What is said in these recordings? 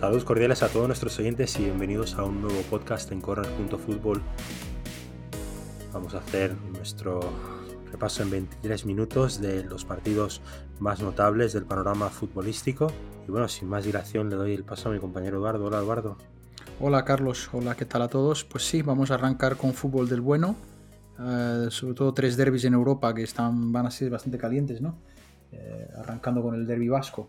Saludos cordiales a todos nuestros oyentes y bienvenidos a un nuevo podcast en Corner.Fútbol. Vamos a hacer nuestro repaso en 23 minutos de los partidos más notables del panorama futbolístico. Y bueno, sin más dilación le doy el paso a mi compañero Eduardo. Hola Eduardo. Hola Carlos, hola, ¿qué tal a todos? Pues sí, vamos a arrancar con fútbol del bueno. Eh, sobre todo tres derbis en Europa que están, van a ser bastante calientes, ¿no? Eh, arrancando con el derby vasco.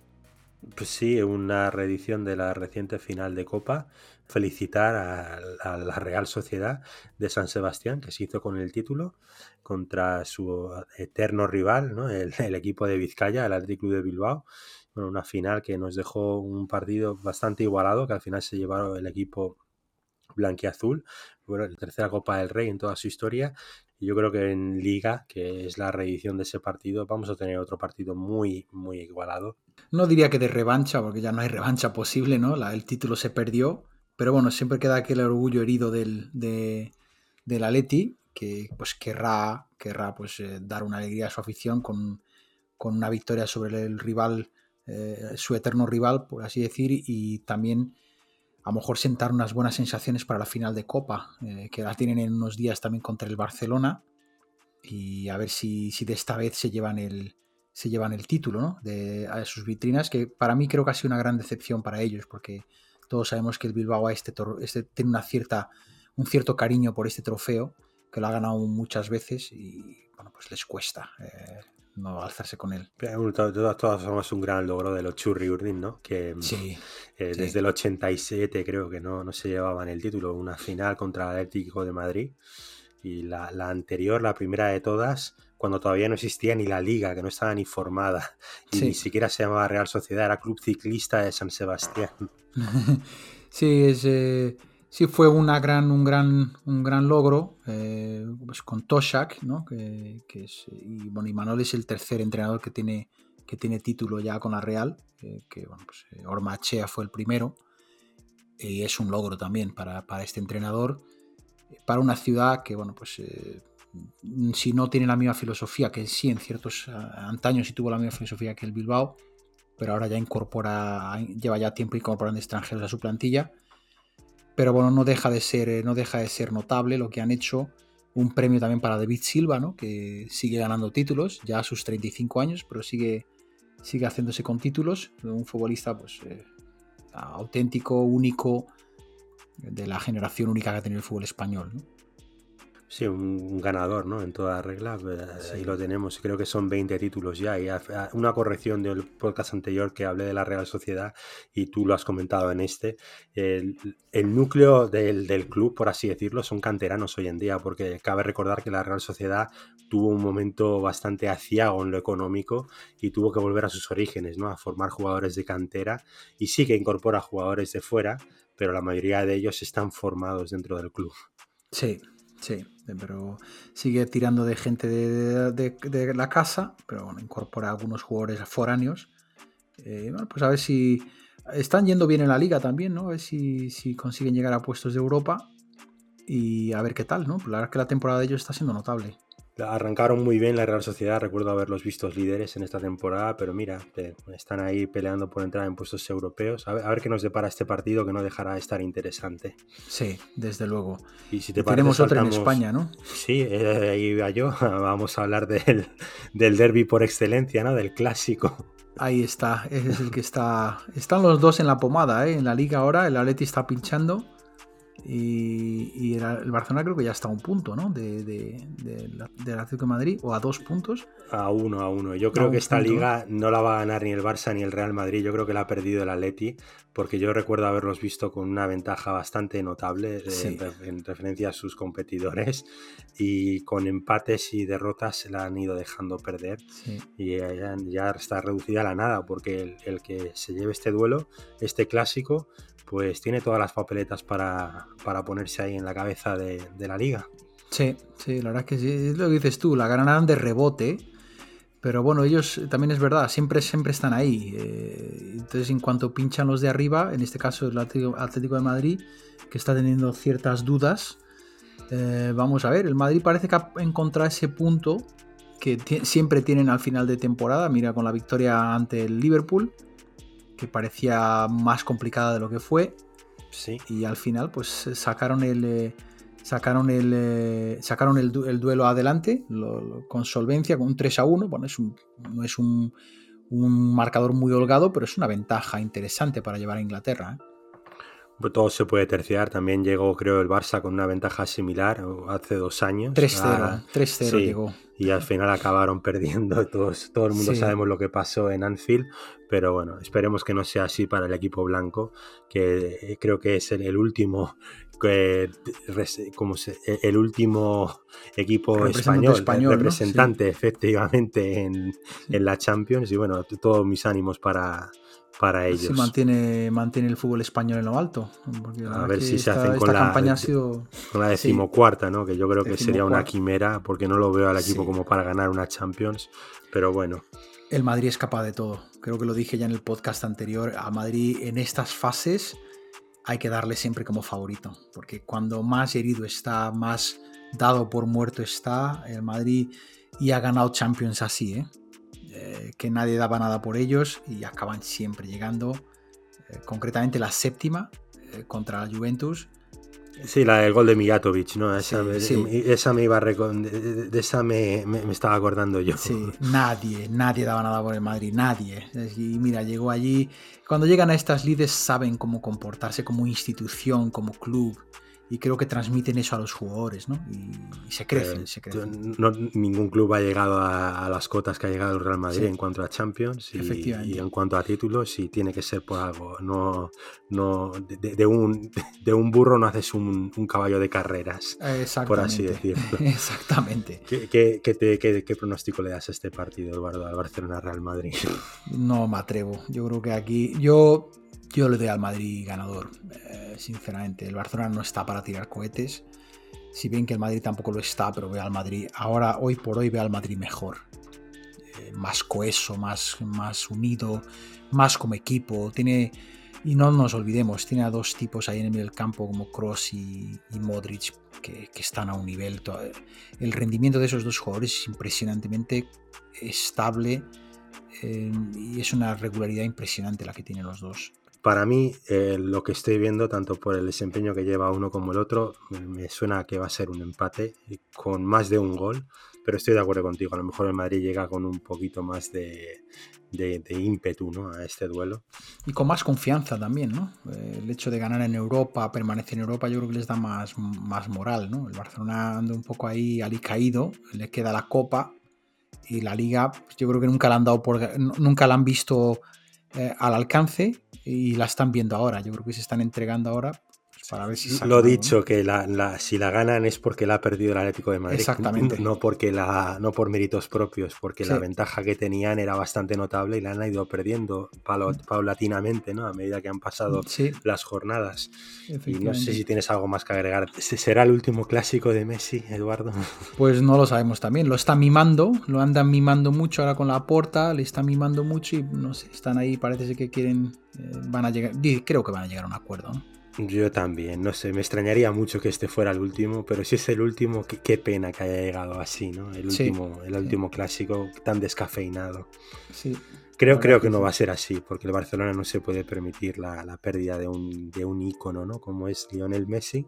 Pues sí, una reedición de la reciente final de Copa. Felicitar a, la Real Sociedad de San Sebastián, que se hizo con el título contra su eterno rival, ¿no? el, equipo de Vizcaya, el Athletic Club de Bilbao. Bueno, una final que nos dejó un partido bastante igualado, que al final se llevaron el equipo blanquiazul. Bueno, la tercera Copa del Rey en toda su historia yo creo que en Liga, que es la reedición de ese partido, vamos a tener otro partido muy, muy igualado. No diría que de revancha, porque ya no hay revancha posible, ¿no? El título se perdió, pero bueno, siempre queda aquel orgullo herido del, de, del Atleti, que pues querrá, querrá pues, eh, dar una alegría a su afición con, con una victoria sobre el rival, eh, su eterno rival, por así decir, y también a lo mejor sentar unas buenas sensaciones para la final de Copa, eh, que las tienen en unos días también contra el Barcelona. Y a ver si, si de esta vez se llevan el, se llevan el título ¿no? de a sus vitrinas, que para mí creo que ha sido una gran decepción para ellos, porque todos sabemos que el Bilbao este, este, tiene una cierta, un cierto cariño por este trofeo, que lo ha ganado muchas veces y bueno, pues les cuesta. Eh, no alzarse con él. De todas formas, un gran logro de los Churri Urdin, ¿no? Que mm, sí, eh, desde el 87 creo que no, no se llevaban el título. Una final contra el Atlético de Madrid. Y la, anterior, la primera de todas, cuando todavía no existía ni la liga, que no estaba ni formada. Y ni siquiera se llamaba Real Sociedad, era Club Ciclista de San Sebastián. sí, es. Eh, sí fue gran, un, gran, un gran logro eh, pues con Toshak, ¿no? que, y, bueno, y Manuel es el tercer entrenador que tiene, que tiene título ya con la Real, que bueno, pues, eh, Ormachea fue el primero, y es un logro también para, este entrenador, para una ciudad que, bueno, pues eh, si no tiene la misma filosofía, que sí en ciertos antaños sí tuvo la misma filosofía que el Bilbao, pero ahora ya incorpora, lleva ya tiempo incorporando extranjeros a su plantilla, pero bueno, no deja de ser, eh, no deja de ser notable lo que han hecho. Un premio también para David Silva, ¿no? que sigue ganando títulos, ya a sus 35 años, pero sigue, sigue haciéndose con títulos. Un futbolista pues, eh, auténtico, único, de la generación única que ha tenido el fútbol español. Sí, un, ganador, ¿no? En toda regla, pues, ahí lo tenemos. Creo que son 20 títulos ya. Y una corrección del podcast anterior que hablé de la Real Sociedad y tú lo has comentado en este. El, núcleo del, del, club, por así decirlo, son canteranos hoy en día, porque cabe recordar que la Real Sociedad tuvo un momento bastante aciago en lo económico y tuvo que volver a sus orígenes, ¿no? A formar jugadores de cantera y sí que incorpora jugadores de fuera, pero la mayoría de ellos están formados dentro del club. Sí, Sí, pero sigue tirando de gente de, la casa, pero bueno, incorpora algunos jugadores foráneos. Eh, bueno, pues a ver si están yendo bien en la liga también, ¿no? A ver si, si consiguen llegar a puestos de Europa y a ver qué tal, ¿no? La verdad es que la temporada de ellos está siendo notable. Arrancaron muy bien la Real Sociedad, recuerdo haberlos visto líderes en esta temporada, pero mira, están ahí peleando por entrar en puestos europeos. A ver, qué nos depara este partido que no dejará de estar interesante. Sí, desde luego. Y si te Tenemos otra en España, ¿no? Sí, eh, ahí iba yo. Vamos a hablar del, del derby por excelencia, ¿no? Del clásico. Ahí está, ese es el que está. Están los dos en la pomada, ¿eh? En la liga ahora, el Atleti está pinchando y, el, Barcelona creo que ya está a un punto, ¿no? De, de, del Atlético de Madrid, o a dos puntos. A uno, a uno. Yo creo que esta liga no la va a ganar ni el Barça ni el Real Madrid. Yo creo que la ha perdido el Atleti, porque yo recuerdo haberlos visto con una ventaja bastante notable eh, en referencia a sus competidores. Y con empates y derrotas se la han ido dejando perder. Y ya, está reducida a la nada, porque el, el que se lleve este duelo, este clásico, pues tiene todas las papeletas para, ponerse ahí en la cabeza de, la liga. Sí, sí, la verdad es que sí, es lo que dices tú, la ganarán de rebote, pero bueno, ellos también es verdad, siempre, siempre están ahí. Eh, entonces, en cuanto pinchan los de arriba, en este caso el Atlético de Madrid, que está teniendo ciertas dudas, eh, vamos a ver, el Madrid parece que ha encontrado ese punto que siempre tienen al final de temporada, mira con la victoria ante el Liverpool, que parecía más complicada de lo que fue. Sí. Y al final, pues sacaron el. Sacaron el. eh, sacaron el, el duelo adelante lo- lo- con solvencia, con un 3 a 1. Bueno, es un, no es un, un marcador muy holgado, pero es una ventaja interesante para llevar a Inglaterra. ¿eh? Todo se puede terciar. También llegó, creo, el Barça con una ventaja similar hace dos años. 3-0. a- 3-0 sí. llegó. y al final acabaron perdiendo. Todos, todo el mundo Sí. sabemos lo que pasó en Anfield, pero bueno, esperemos que no sea así para el equipo blanco, que eh, creo que es el, el último. que como se- el último equipo español, representante efectivamente en, en la Champions y bueno, todos mis ánimos para, para ellos. Sí, mantiene, mantiene el fútbol español en lo alto. A ver si se hacen con esta la- campaña ha sido. Con la decimocuarta, ¿no? Que yo creo que sería una quimera, porque no lo veo al equipo Sí. como para ganar una Champions, pero bueno. El Madrid es capaz de todo. Creo que lo dije ya en el podcast anterior. A Madrid en estas fases hay que darle siempre como favorito. Porque cuando más herido está, más dado por muerto está el Madrid y ha ganado Champions así, ¿eh? Eh, que nadie daba nada por ellos y acaban siempre llegando. eh, concretamente la séptima eh, contra la Juventus. Sí, la del gol de Mijatovic, ¿no? Esa, Sí, me, sí. esa me iba a recon- de, esa me, me- me estaba acordando yo. Sí, nadie, nadie daba nada por el Madrid, nadie. Y mira, llegó allí. Cuando llegan a estas lides saben cómo comportarse como institución, como club. Y creo que transmiten eso a los jugadores, ¿no? Y, y se crecen, Eh, se crecen. no- ningún club ha llegado a, a las cotas que ha llegado el Real Madrid Sí. en cuanto a Champions y, en cuanto a títulos y tiene que ser por algo. No, no de, un, de un burro no haces un, un caballo de carreras, Exactamente. por así decirlo. Exactamente. ¿Qué, qué- qué te- qué- qué pronóstico le das a este partido, Eduardo, al Barcelona-Real Madrid? No me atrevo. Yo creo que aquí. Yo, yo le doy al Madrid ganador. eh, sinceramente. El Barcelona no está para tirar cohetes. Si bien que el Madrid tampoco lo está, pero veo al Madrid. Ahora, hoy por hoy, veo al Madrid mejor. Eh, más coheso, más, más unido, más como equipo. Tiene. Y no nos olvidemos, tiene a dos tipos ahí en el campo como Cross y, Modric que, están a un nivel. to- El rendimiento de esos dos jugadores es impresionantemente estable eh, y es una regularidad impresionante la que tienen los dos. Para mí, eh, lo que estoy viendo, tanto por el desempeño que lleva uno como el otro, me- suena que va a ser un empate con más de un gol, pero estoy de acuerdo contigo. A lo mejor el Madrid llega con un poquito más de, ímpetu ¿no? a este duelo. Y con más confianza también, ¿no? Eh, el hecho de ganar en Europa, permanecer en Europa, yo creo que les da más, más moral, ¿no? El Barcelona anda un poco ahí alicaído, le queda la Copa y la Liga, pues yo creo que nunca la han dado por, nunca la han visto eh, al alcance y la están viendo ahora. Yo creo que se están entregando ahora para ver si Lo dicho, que la, la- si la ganan es porque la ha perdido el Atlético de Madrid. Exactamente. No, porque la, no por méritos propios, porque la ventaja que tenían era bastante notable y la han ido perdiendo palo- paulatinamente ¿no? a medida que han pasado Sí, las jornadas. Y no sé si tienes algo más que agregar. ¿Ese ¿Será el último clásico de Messi, Eduardo? Pues no lo sabemos también. Lo está mimando, lo andan mimando mucho ahora con la porta, le está mimando mucho y no sé, están ahí, parece que quieren, van a llegar, creo que van a llegar a un acuerdo. ¿no? Yo también, no sé, me extrañaría mucho que este fuera el último, pero si es el último, qué, qué pena que haya llegado así, ¿no? El Sí, último, el sí. último clásico tan descafeinado. Sí, Creo, creo que que no va a ser así, porque el Barcelona no se puede permitir la, la pérdida de un, de un ícono, ¿no? Como es Lionel Messi,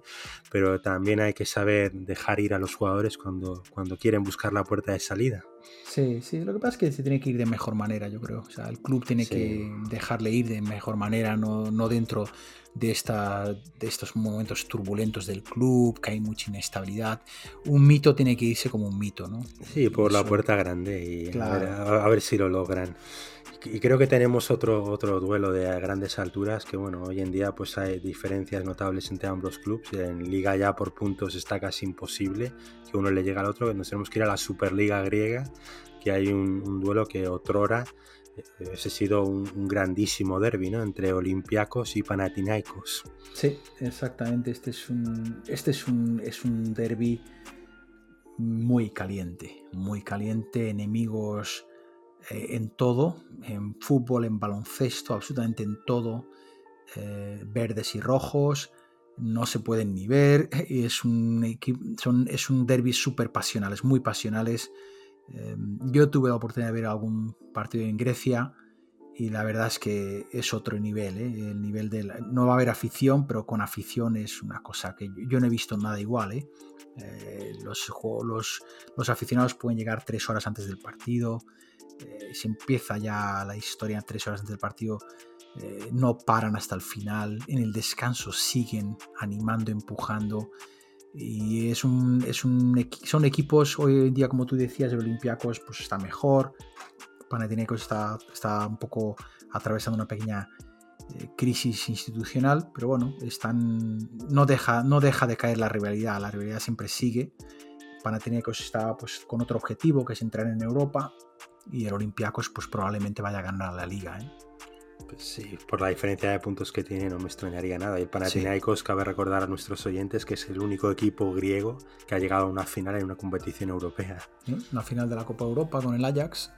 pero también hay que saber dejar ir a los jugadores cuando, cuando quieren buscar la puerta de salida. Sí, sí. Lo que pasa es que se tiene que ir de mejor manera, yo creo. O sea, el club tiene Sí. que dejarle ir de mejor manera, no, no dentro de, esta, de estos momentos turbulentos del club, que hay mucha inestabilidad. Un mito tiene que irse como un mito, ¿no? Sí, por la puerta grande y a, Claro. ver, a- a ver si lo logran. Y creo que tenemos otro, otro duelo de grandes alturas, que bueno, hoy en día pues hay diferencias notables entre ambos clubes. En liga ya por puntos está casi imposible que uno le llegue al otro, nos tenemos que ir a la Superliga griega, que hay un, un duelo que otrora ese ha sido un, grandísimo derby, ¿no? Entre Olympiacos y Panathinaikos. Sí, exactamente. Este es un, este es un, es un derby muy caliente, muy caliente, enemigos eh, en todo, en fútbol, en baloncesto, absolutamente en todo, eh, verdes y rojos, no se pueden ni ver, es un, es un derby súper pasionales, muy pasionales. Eh, yo tuve la oportunidad de ver algún partido en Grecia y la verdad es que es otro nivel, ¿eh? el nivel de no va a haber afición, pero con afición es una cosa que yo no he visto nada igual. ¿eh? Eh, los, los, los, aficionados pueden llegar tres horas antes del partido, se empieza ya la historia tres horas antes del partido, no paran hasta el final, en el descanso siguen animando, empujando. Y es un, es un, son equipos, hoy en día, como tú decías, el Olympiacos pues está mejor, Panathinaikos está, está un poco atravesando una pequeña eh, crisis institucional, pero bueno, están, no, deja, no deja de caer la rivalidad, la rivalidad siempre sigue. Panathinaikos está pues, con otro objetivo, que es entrar en Europa, y el Olympiacos pues, probablemente vaya a ganar la liga. ¿eh? Sí, por la diferencia de puntos que tiene no me extrañaría nada. Y el Panathinaikos cabe recordar a nuestros oyentes que es el único equipo griego que ha llegado a una final en una competición europea. Una final de la Copa Europa con el Ajax,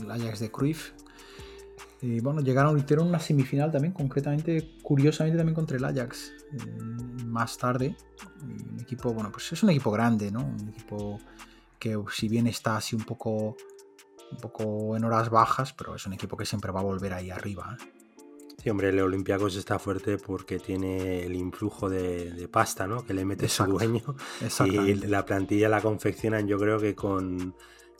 el Ajax de Cruyff. Y bueno, llegaron, hicieron una semifinal también, concretamente, curiosamente también contra el Ajax. Eh, más tarde, un equipo, bueno, pues es un equipo grande, ¿no? Un equipo que si bien está así un poco, un poco en horas bajas, pero es un equipo que siempre va a volver ahí arriba. ¿eh? Sí, hombre, el Olympiacos está fuerte porque tiene el influjo de, pasta, ¿no? Que le mete su dueño. Y la plantilla la confeccionan, yo creo que con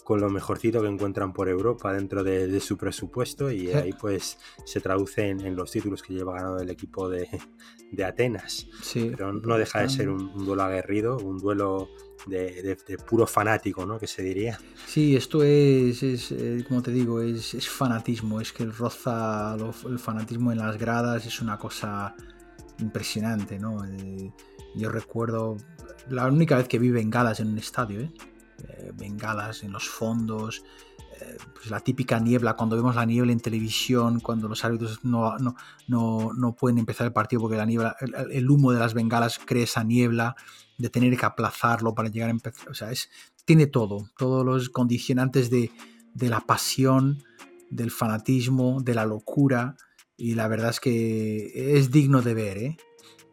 con lo mejorcito que encuentran por Europa dentro de, su presupuesto y ahí pues se traduce en, los títulos que lleva ganado el equipo de, Atenas. Pero no deja de ser un, duelo aguerrido, un duelo de, puro fanático, ¿no? Que se diría. Sí, esto es, eh, como te digo, es, fanatismo, es que el roza el fanatismo en las gradas es una cosa impresionante, ¿no? Eh, yo recuerdo la única vez que vi bengalas en un estadio, ¿eh? Bengalas en los fondos, eh, pues la típica niebla, cuando vemos la niebla en televisión, cuando los árbitros no, no, pueden empezar el partido porque la niebla, el, humo de las bengalas crea esa niebla, de tener que aplazarlo para llegar a empezar. O sea, es, tiene todo, todos los condicionantes de, de la pasión, del fanatismo, de la locura. Y la verdad es que es digno de ver, ¿eh?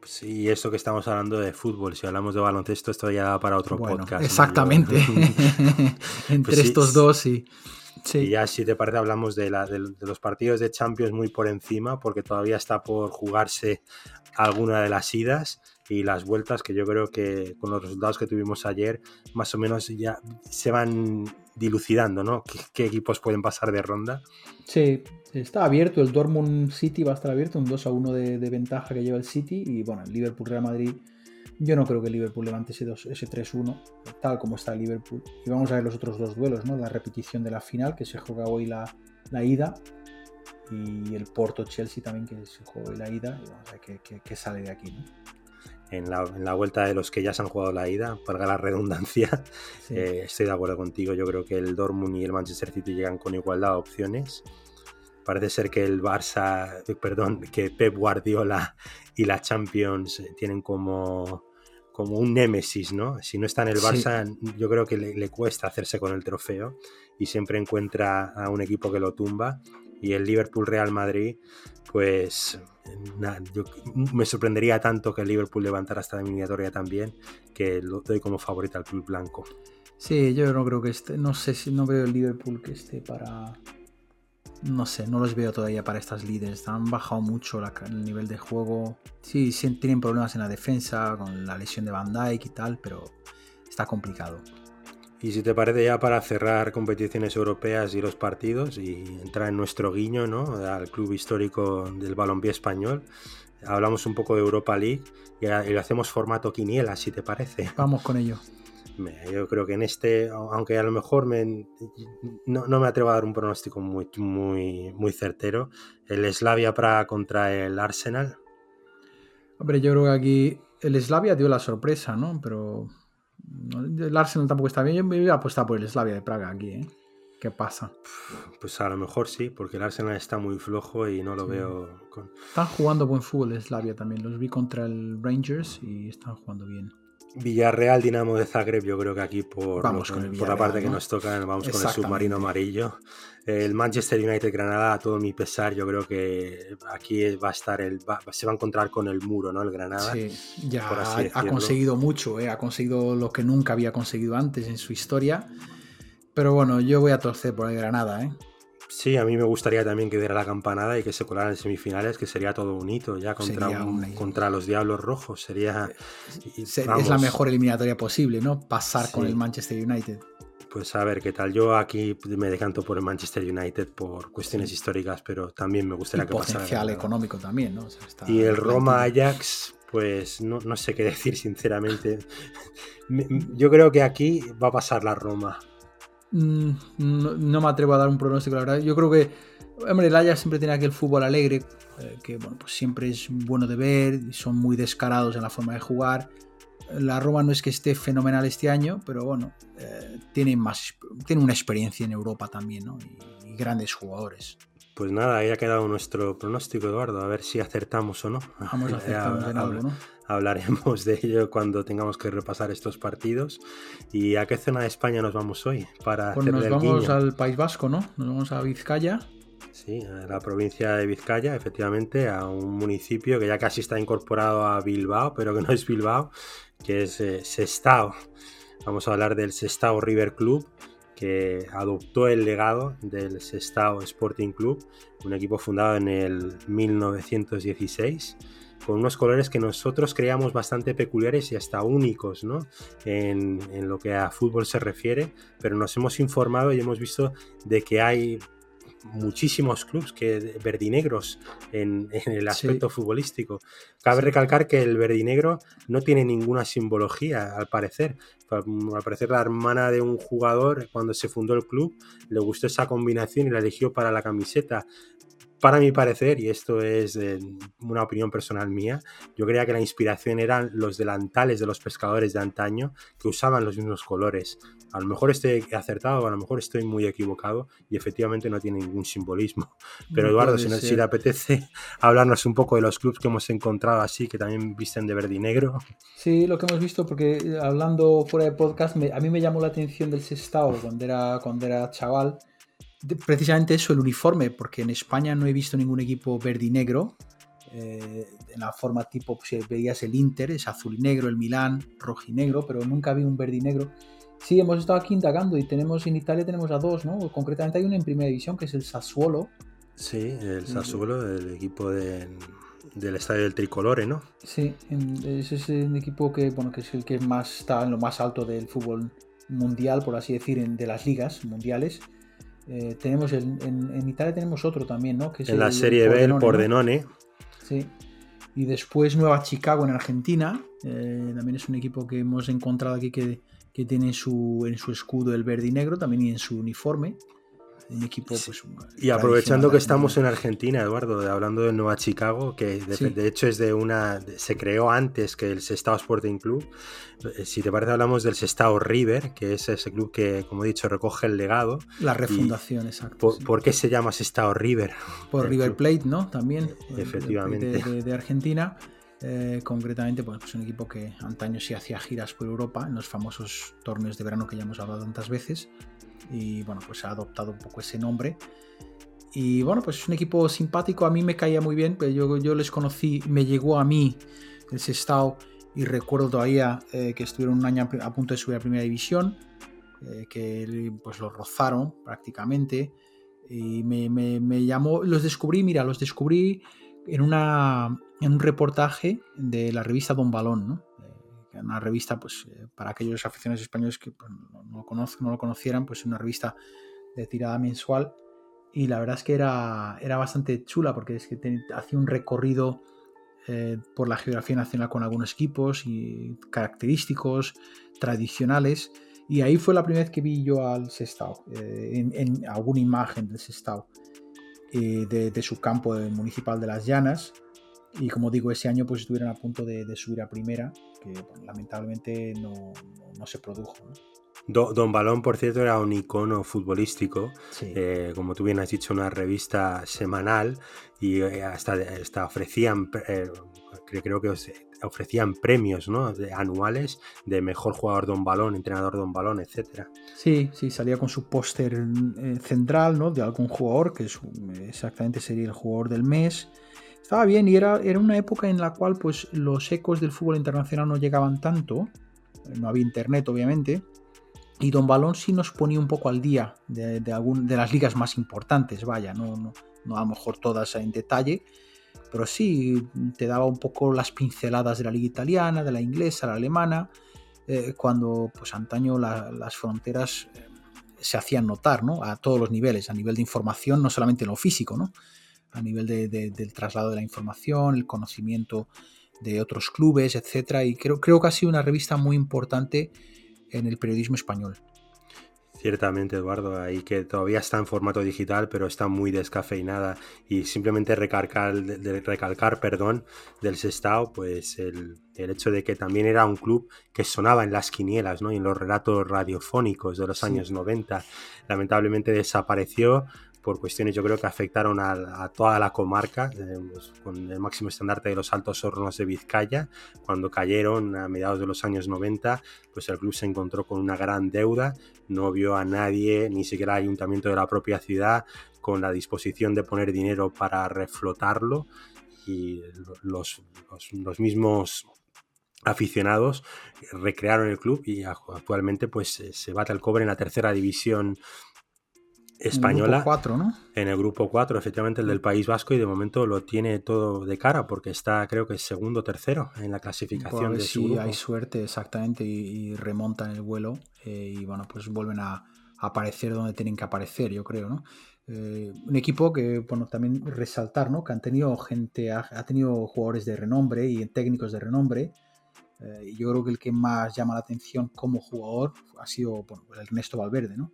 Sí, eso que estamos hablando de fútbol, si hablamos de baloncesto, esto ya da para otro podcast. Exactamente. Entre pues estos dos, sí. Y ya, si te parece, hablamos de, la, de, los partidos de Champions muy por encima, porque todavía está por jugarse alguna de las idas y las vueltas, que yo creo que con los resultados que tuvimos ayer, más o menos ya se van dilucidando, ¿no? ¿Qué, equipos pueden pasar de ronda? Sí, está abierto. El Dortmund City va a estar abierto, un 2 a 1 de, ventaja que lleva el City. Y bueno, el Liverpool Real Madrid. Yo no creo que el Liverpool levante ese, ese 3-1, tal como está el Liverpool. Y vamos a ver los otros dos duelos, ¿no? La repetición de la final, que se juega hoy la, la ida. Y el Porto Chelsea también, que se juega hoy la ida. Y vamos a ver qué, qué sale de aquí, ¿no? En la, vuelta de los que ya se han jugado la ida, para la redundancia. Eh, estoy de acuerdo contigo. Yo creo que el Dortmund y el Manchester City llegan con igualdad de opciones. Parece ser que el Barça, eh, perdón, que Pep Guardiola y la Champions tienen como, como un némesis, ¿no? Si no está en el Barça, yo creo que le, le, cuesta hacerse con el trofeo y siempre encuentra a un equipo que lo tumba. Y el Liverpool Real Madrid, pues me sorprendería tanto que el Liverpool levantara esta eliminatoria también, que lo doy como favorita al club blanco. Sí, yo no creo que esté, no sé si no veo el Liverpool que esté para, no sé, no los veo todavía para estas líderes. Han bajado mucho el nivel de juego. Sí, sí, tienen problemas en la defensa con la lesión de Van Dijk y tal, pero está complicado. Y si te parece ya para cerrar competiciones europeas y los partidos y entrar en nuestro guiño, ¿no? Al club histórico del balompié español, hablamos un poco de Europa League y, lo hacemos formato quiniela, si te parece. Vamos con ello. Yo creo que en este, aunque a lo mejor me, no, me atrevo a dar un pronóstico muy, muy, muy certero, el Slavia Praga contra el Arsenal. Hombre, yo creo que aquí el Slavia dio la sorpresa, ¿no? Pero el Arsenal tampoco está bien. Yo me voy a apostar por el Slavia de Praga aquí, ¿eh? ¿Qué pasa? Pues a lo mejor sí, porque el Arsenal está muy flojo y no lo veo. Están jugando buen fútbol el Slavia también. Los vi contra el Rangers y están jugando bien. Villarreal, Dinamo de Zagreb, yo creo que aquí por, por la parte que nos toca, vamos con el submarino amarillo. El Manchester United Granada, a todo mi pesar, yo creo que aquí va a estar el, se va a encontrar con el muro, ¿no? El Granada. Sí, ya ha, conseguido mucho, ¿eh? ha conseguido lo que nunca había conseguido antes en su historia. Pero bueno, yo voy a torcer por el Granada, ¿eh? Sí, a mí me gustaría también que diera la campanada y que se colara en semifinales, que sería todo un hito ya contra, contra los Diablos Rojos. Sería. es la mejor eliminatoria posible, ¿no? Pasar con el Manchester United. Pues a ver qué tal. Yo aquí me decanto por el Manchester United por cuestiones históricas, pero también me gustaría que pasara. Potencial económico también, ¿no? y el Roma Ajax, pues no, no sé qué decir, sinceramente. Yo creo que aquí va a pasar la Roma. Mm, no, me atrevo a dar un pronóstico, la verdad. Yo creo que, hombre, el Ajax siempre tiene aquel fútbol alegre, eh, que bueno, pues siempre es bueno de ver, son muy descarados en la forma de jugar. La Roma no es que esté fenomenal este año, pero bueno, eh, tiene, más, tiene una experiencia en Europa también, ¿no? Y, grandes jugadores. Pues nada, ahí ha quedado nuestro pronóstico, Eduardo, a ver si acertamos o no. Vamos a acertar en algo, ¿no? Hablaremos de ello cuando tengamos que repasar estos partidos. ¿Y a qué zona de España nos vamos hoy? Para pues nos vamos al País Vasco, ¿no? Nos vamos a Vizcaya. Sí, a la provincia de Vizcaya, efectivamente, a un municipio que ya casi está incorporado a Bilbao, pero que no es Bilbao, que es eh, Sestao. Vamos a hablar del Sestao River Club, que adoptó el legado del Sestao Sporting Club, un equipo fundado en el 1916 con unos colores que nosotros creíamos bastante peculiares y hasta únicos ¿no? en, lo que a fútbol se refiere, pero nos hemos informado y hemos visto de que hay muchísimos clubes que verdinegros en, en el aspecto futbolístico. Cabe recalcar que el verdinegro no tiene ninguna simbología, al parecer. Al parecer la hermana de un jugador, cuando se fundó el club, le gustó esa combinación y la eligió para la camiseta para mi parecer, y esto es eh, una opinión personal mía, yo creía que la inspiración eran los delantales de los pescadores de antaño que usaban los mismos colores. A lo mejor estoy acertado, a lo mejor estoy muy equivocado y efectivamente no tiene ningún simbolismo. Pero Eduardo, si, si, te apetece hablarnos un poco de los clubes que hemos encontrado así, que también visten de verde y negro. Sí, lo que hemos visto, porque eh, hablando fuera de podcast, a mí me llamó la atención del Sestao cuando era, cuando era chaval precisamente eso, el uniforme, porque en España no he visto ningún equipo verde y negro. Eh, en la forma tipo, si veías el Inter, es azul y negro, el Milán, rojo y negro, pero nunca vi un verde y negro. Sí, hemos estado aquí indagando y tenemos en Italia tenemos a dos, ¿no? Concretamente hay uno en primera división que es el Sassuolo. Sí, el Sassuolo, el equipo del estadio del Tricolore, ¿no? Sí, ese es un equipo que, bueno, que es el que más está en lo más alto del fútbol mundial, por así decir, de las ligas mundiales. Eh, tenemos en, Italia tenemos otro también, ¿no? Que en la Serie B, el Pordenone. Sí. Y después Nueva Chicago en Argentina. Eh, también es un equipo que hemos encontrado aquí que, que tiene su, en su escudo el verde y negro, también y en su uniforme un equipo pues, y aprovechando que estamos en Argentina Eduardo hablando de Nueva Chicago que de, hecho es de una se creó antes que el Sestao Sporting Club. Eh, si te parece hablamos del Sestao River que es ese club que como he dicho recoge el legado. La refundación exacto por, qué se llama Sestao River? por River Plate no también efectivamente. de, Argentina eh, concretamente, pues, pues, un equipo que antaño sí hacía giras por Europa en los famosos torneos de verano que ya hemos hablado tantas veces y bueno, pues ha adoptado un poco ese nombre. Y bueno, pues es un equipo simpático, a mí me caía muy bien, pero yo, yo les conocí, me llegó a mí el Sestao y recuerdo todavía eh, que estuvieron un año a punto de subir a primera división, eh, que pues lo rozaron prácticamente y me, me, me, llamó, los descubrí, mira, los descubrí en, una, en un reportaje de la revista Don Balón, ¿no? una revista, pues eh, para aquellos aficionados españoles que pues, no, lo conozco, no lo conocieran, pues una revista de tirada mensual. Y la verdad es que era, era bastante chula porque es que hacía un recorrido eh, por la geografía nacional con algunos equipos y característicos tradicionales. Y ahí fue la primera vez que vi yo al Sestao, eh, en, alguna imagen del Sestao, de, de, su campo municipal de Las Llanas. Y como digo, ese año pues estuvieron a punto de, subir a primera, que lamentablemente no, se produjo. Don Balón, por cierto, era un icono futbolístico, eh, como tú bien has dicho, una revista semanal y eh, hasta, hasta ofrecían, eh, creo que ofrecían premios ¿no? anuales de mejor jugador Don Balón, entrenador Don Balón, etc. Sí, sí, salía con su póster central ¿no? de algún jugador, que exactamente sería el jugador del mes estaba bien y era, era una época en la cual pues, los ecos del fútbol internacional no llegaban tanto, no había internet obviamente, Y Don Balón sí nos ponía un poco al día de, de las ligas más importantes, vaya, no, no, no a lo mejor todas en detalle, pero sí te daba un poco las pinceladas de la liga italiana, de la inglesa, la alemana, eh, cuando pues antaño las fronteras eh, se hacían notar, ¿no? A todos los niveles, a nivel de información, no solamente en lo físico, ¿no? A nivel del traslado de la información, el conocimiento de otros clubes, etcétera. Y creo, creo que ha sido una revista muy importante en el periodismo español. Ciertamente, Eduardo, ahí que todavía está en formato digital, pero está muy descafeinada. Y simplemente recalcar, de, recalcar perdón, del Sestao, pues el, hecho de que también era un club que sonaba en las quinielas ¿no? y en los relatos radiofónicos de los años 90. Lamentablemente desapareció por cuestiones yo creo que afectaron a, toda la comarca, eh, pues, con el máximo estandarte de los Altos Hornos de Vizcaya. Cuando cayeron a mediados de los años 90, pues el club se encontró con una gran deuda, no vio a nadie, ni siquiera el ayuntamiento de la propia ciudad, con la disposición de poner dinero para reflotarlo y los, los, mismos aficionados recrearon el club y actualmente pues se bate el cobre en la tercera división española. En el grupo 4, ¿no? En el grupo 4, efectivamente, el del País Vasco, y de momento lo tiene todo de cara, porque está, creo que, segundo tercero en la clasificación de su hay suerte, exactamente, y, remontan el vuelo, eh, y bueno, pues vuelven a, aparecer donde tienen que aparecer, yo creo, ¿no? Eh, un equipo que, bueno, también resaltar, ¿no? Que han tenido gente, ha, tenido jugadores de renombre y técnicos de renombre. Eh, y yo creo que el que más llama la atención como jugador ha sido bueno, Ernesto Valverde, ¿no?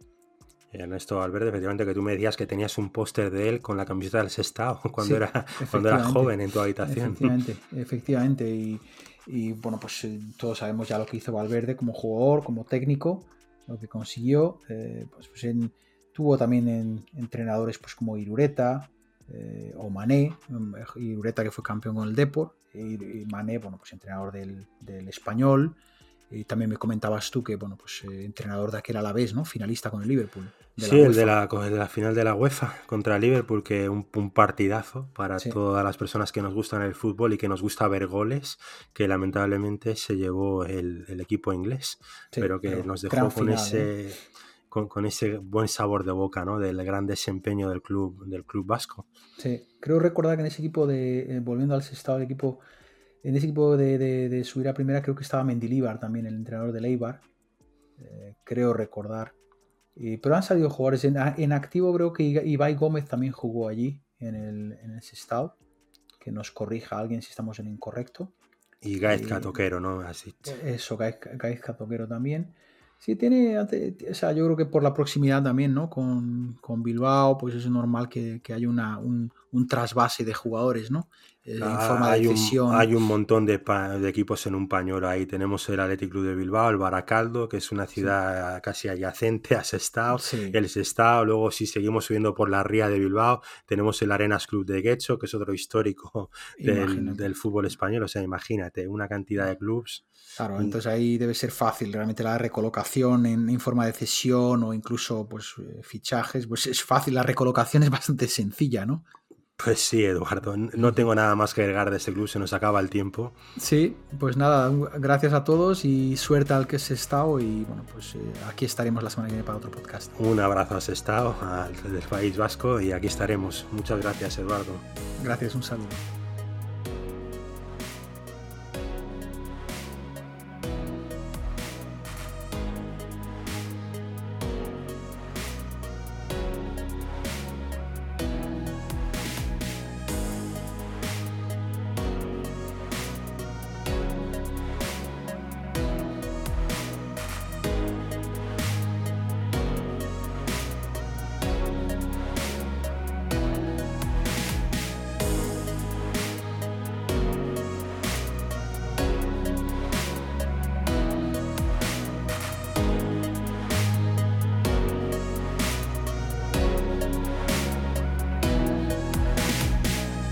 Ernesto Valverde, efectivamente, que tú me decías que tenías un póster de él con la camiseta del Sestao cuando, era, cuando era joven en tu habitación. Efectivamente, efectivamente. Y, bueno, pues eh, todos sabemos ya lo que hizo Valverde como jugador, como técnico, lo que consiguió. Eh, pues, pues tuvo también en, entrenadores pues como Irureta eh, o Mané, Irureta que fue campeón con el Depor, y, Mané, bueno, pues entrenador del, del español. Y también me comentabas tú que, bueno, pues eh, entrenador de aquel Alavés, ¿no? Finalista con el Liverpool. Sí, el de, la, de la final de la UEFA contra Liverpool, que un, un partidazo para todas las personas que nos gustan el fútbol y que nos gusta ver goles, que lamentablemente se llevó el, equipo inglés, pero que nos dejó con ese... ¿eh? Con, ese buen sabor de boca, ¿no? Del gran desempeño del club, del club vasco. Sí, creo recordar que en ese equipo de, eh, volviendo al estado del equipo en ese equipo de, subir a primera creo que estaba Mendilibar también, el entrenador de Eibar. Eh, creo recordar. Pero han salido jugadores. En, activo creo que Ibai Gómez también jugó allí, en el, en el Sestao. Que nos corrija alguien si estamos en incorrecto. Y Gaizka Toquero, ¿no? Así. Eso, Gaizka Toquero también. Sí, tiene, o sea, yo creo que por la proximidad también, ¿no? Con, Bilbao, pues es normal que, haya una, un, un, trasvase de jugadores, ¿no? Eh, ah, hay, un, hay un montón de, equipos en un pañuelo ahí. Tenemos el Athletic Club de Bilbao, el Baracaldo, que es una ciudad casi adyacente a Sestao, el Sestao. Luego, si seguimos subiendo por la ría de Bilbao, tenemos el Arenas Club de Guecho, que es otro histórico del, fútbol español. O sea, imagínate, una cantidad de clubs. Claro, entonces ahí debe ser fácil realmente la recolocación en, forma de cesión o incluso pues eh, fichajes. Pues es fácil, la recolocación es bastante sencilla, ¿no? Pues sí, Eduardo, no tengo nada más que agregar de este club, se nos acaba el tiempo. Sí, pues nada, gracias a todos y suerte al que se estado y bueno, pues eh, aquí estaremos la semana que viene para otro podcast. Un abrazo a Sestao, al del País Vasco y aquí estaremos. Muchas gracias, Eduardo. Gracias, un saludo.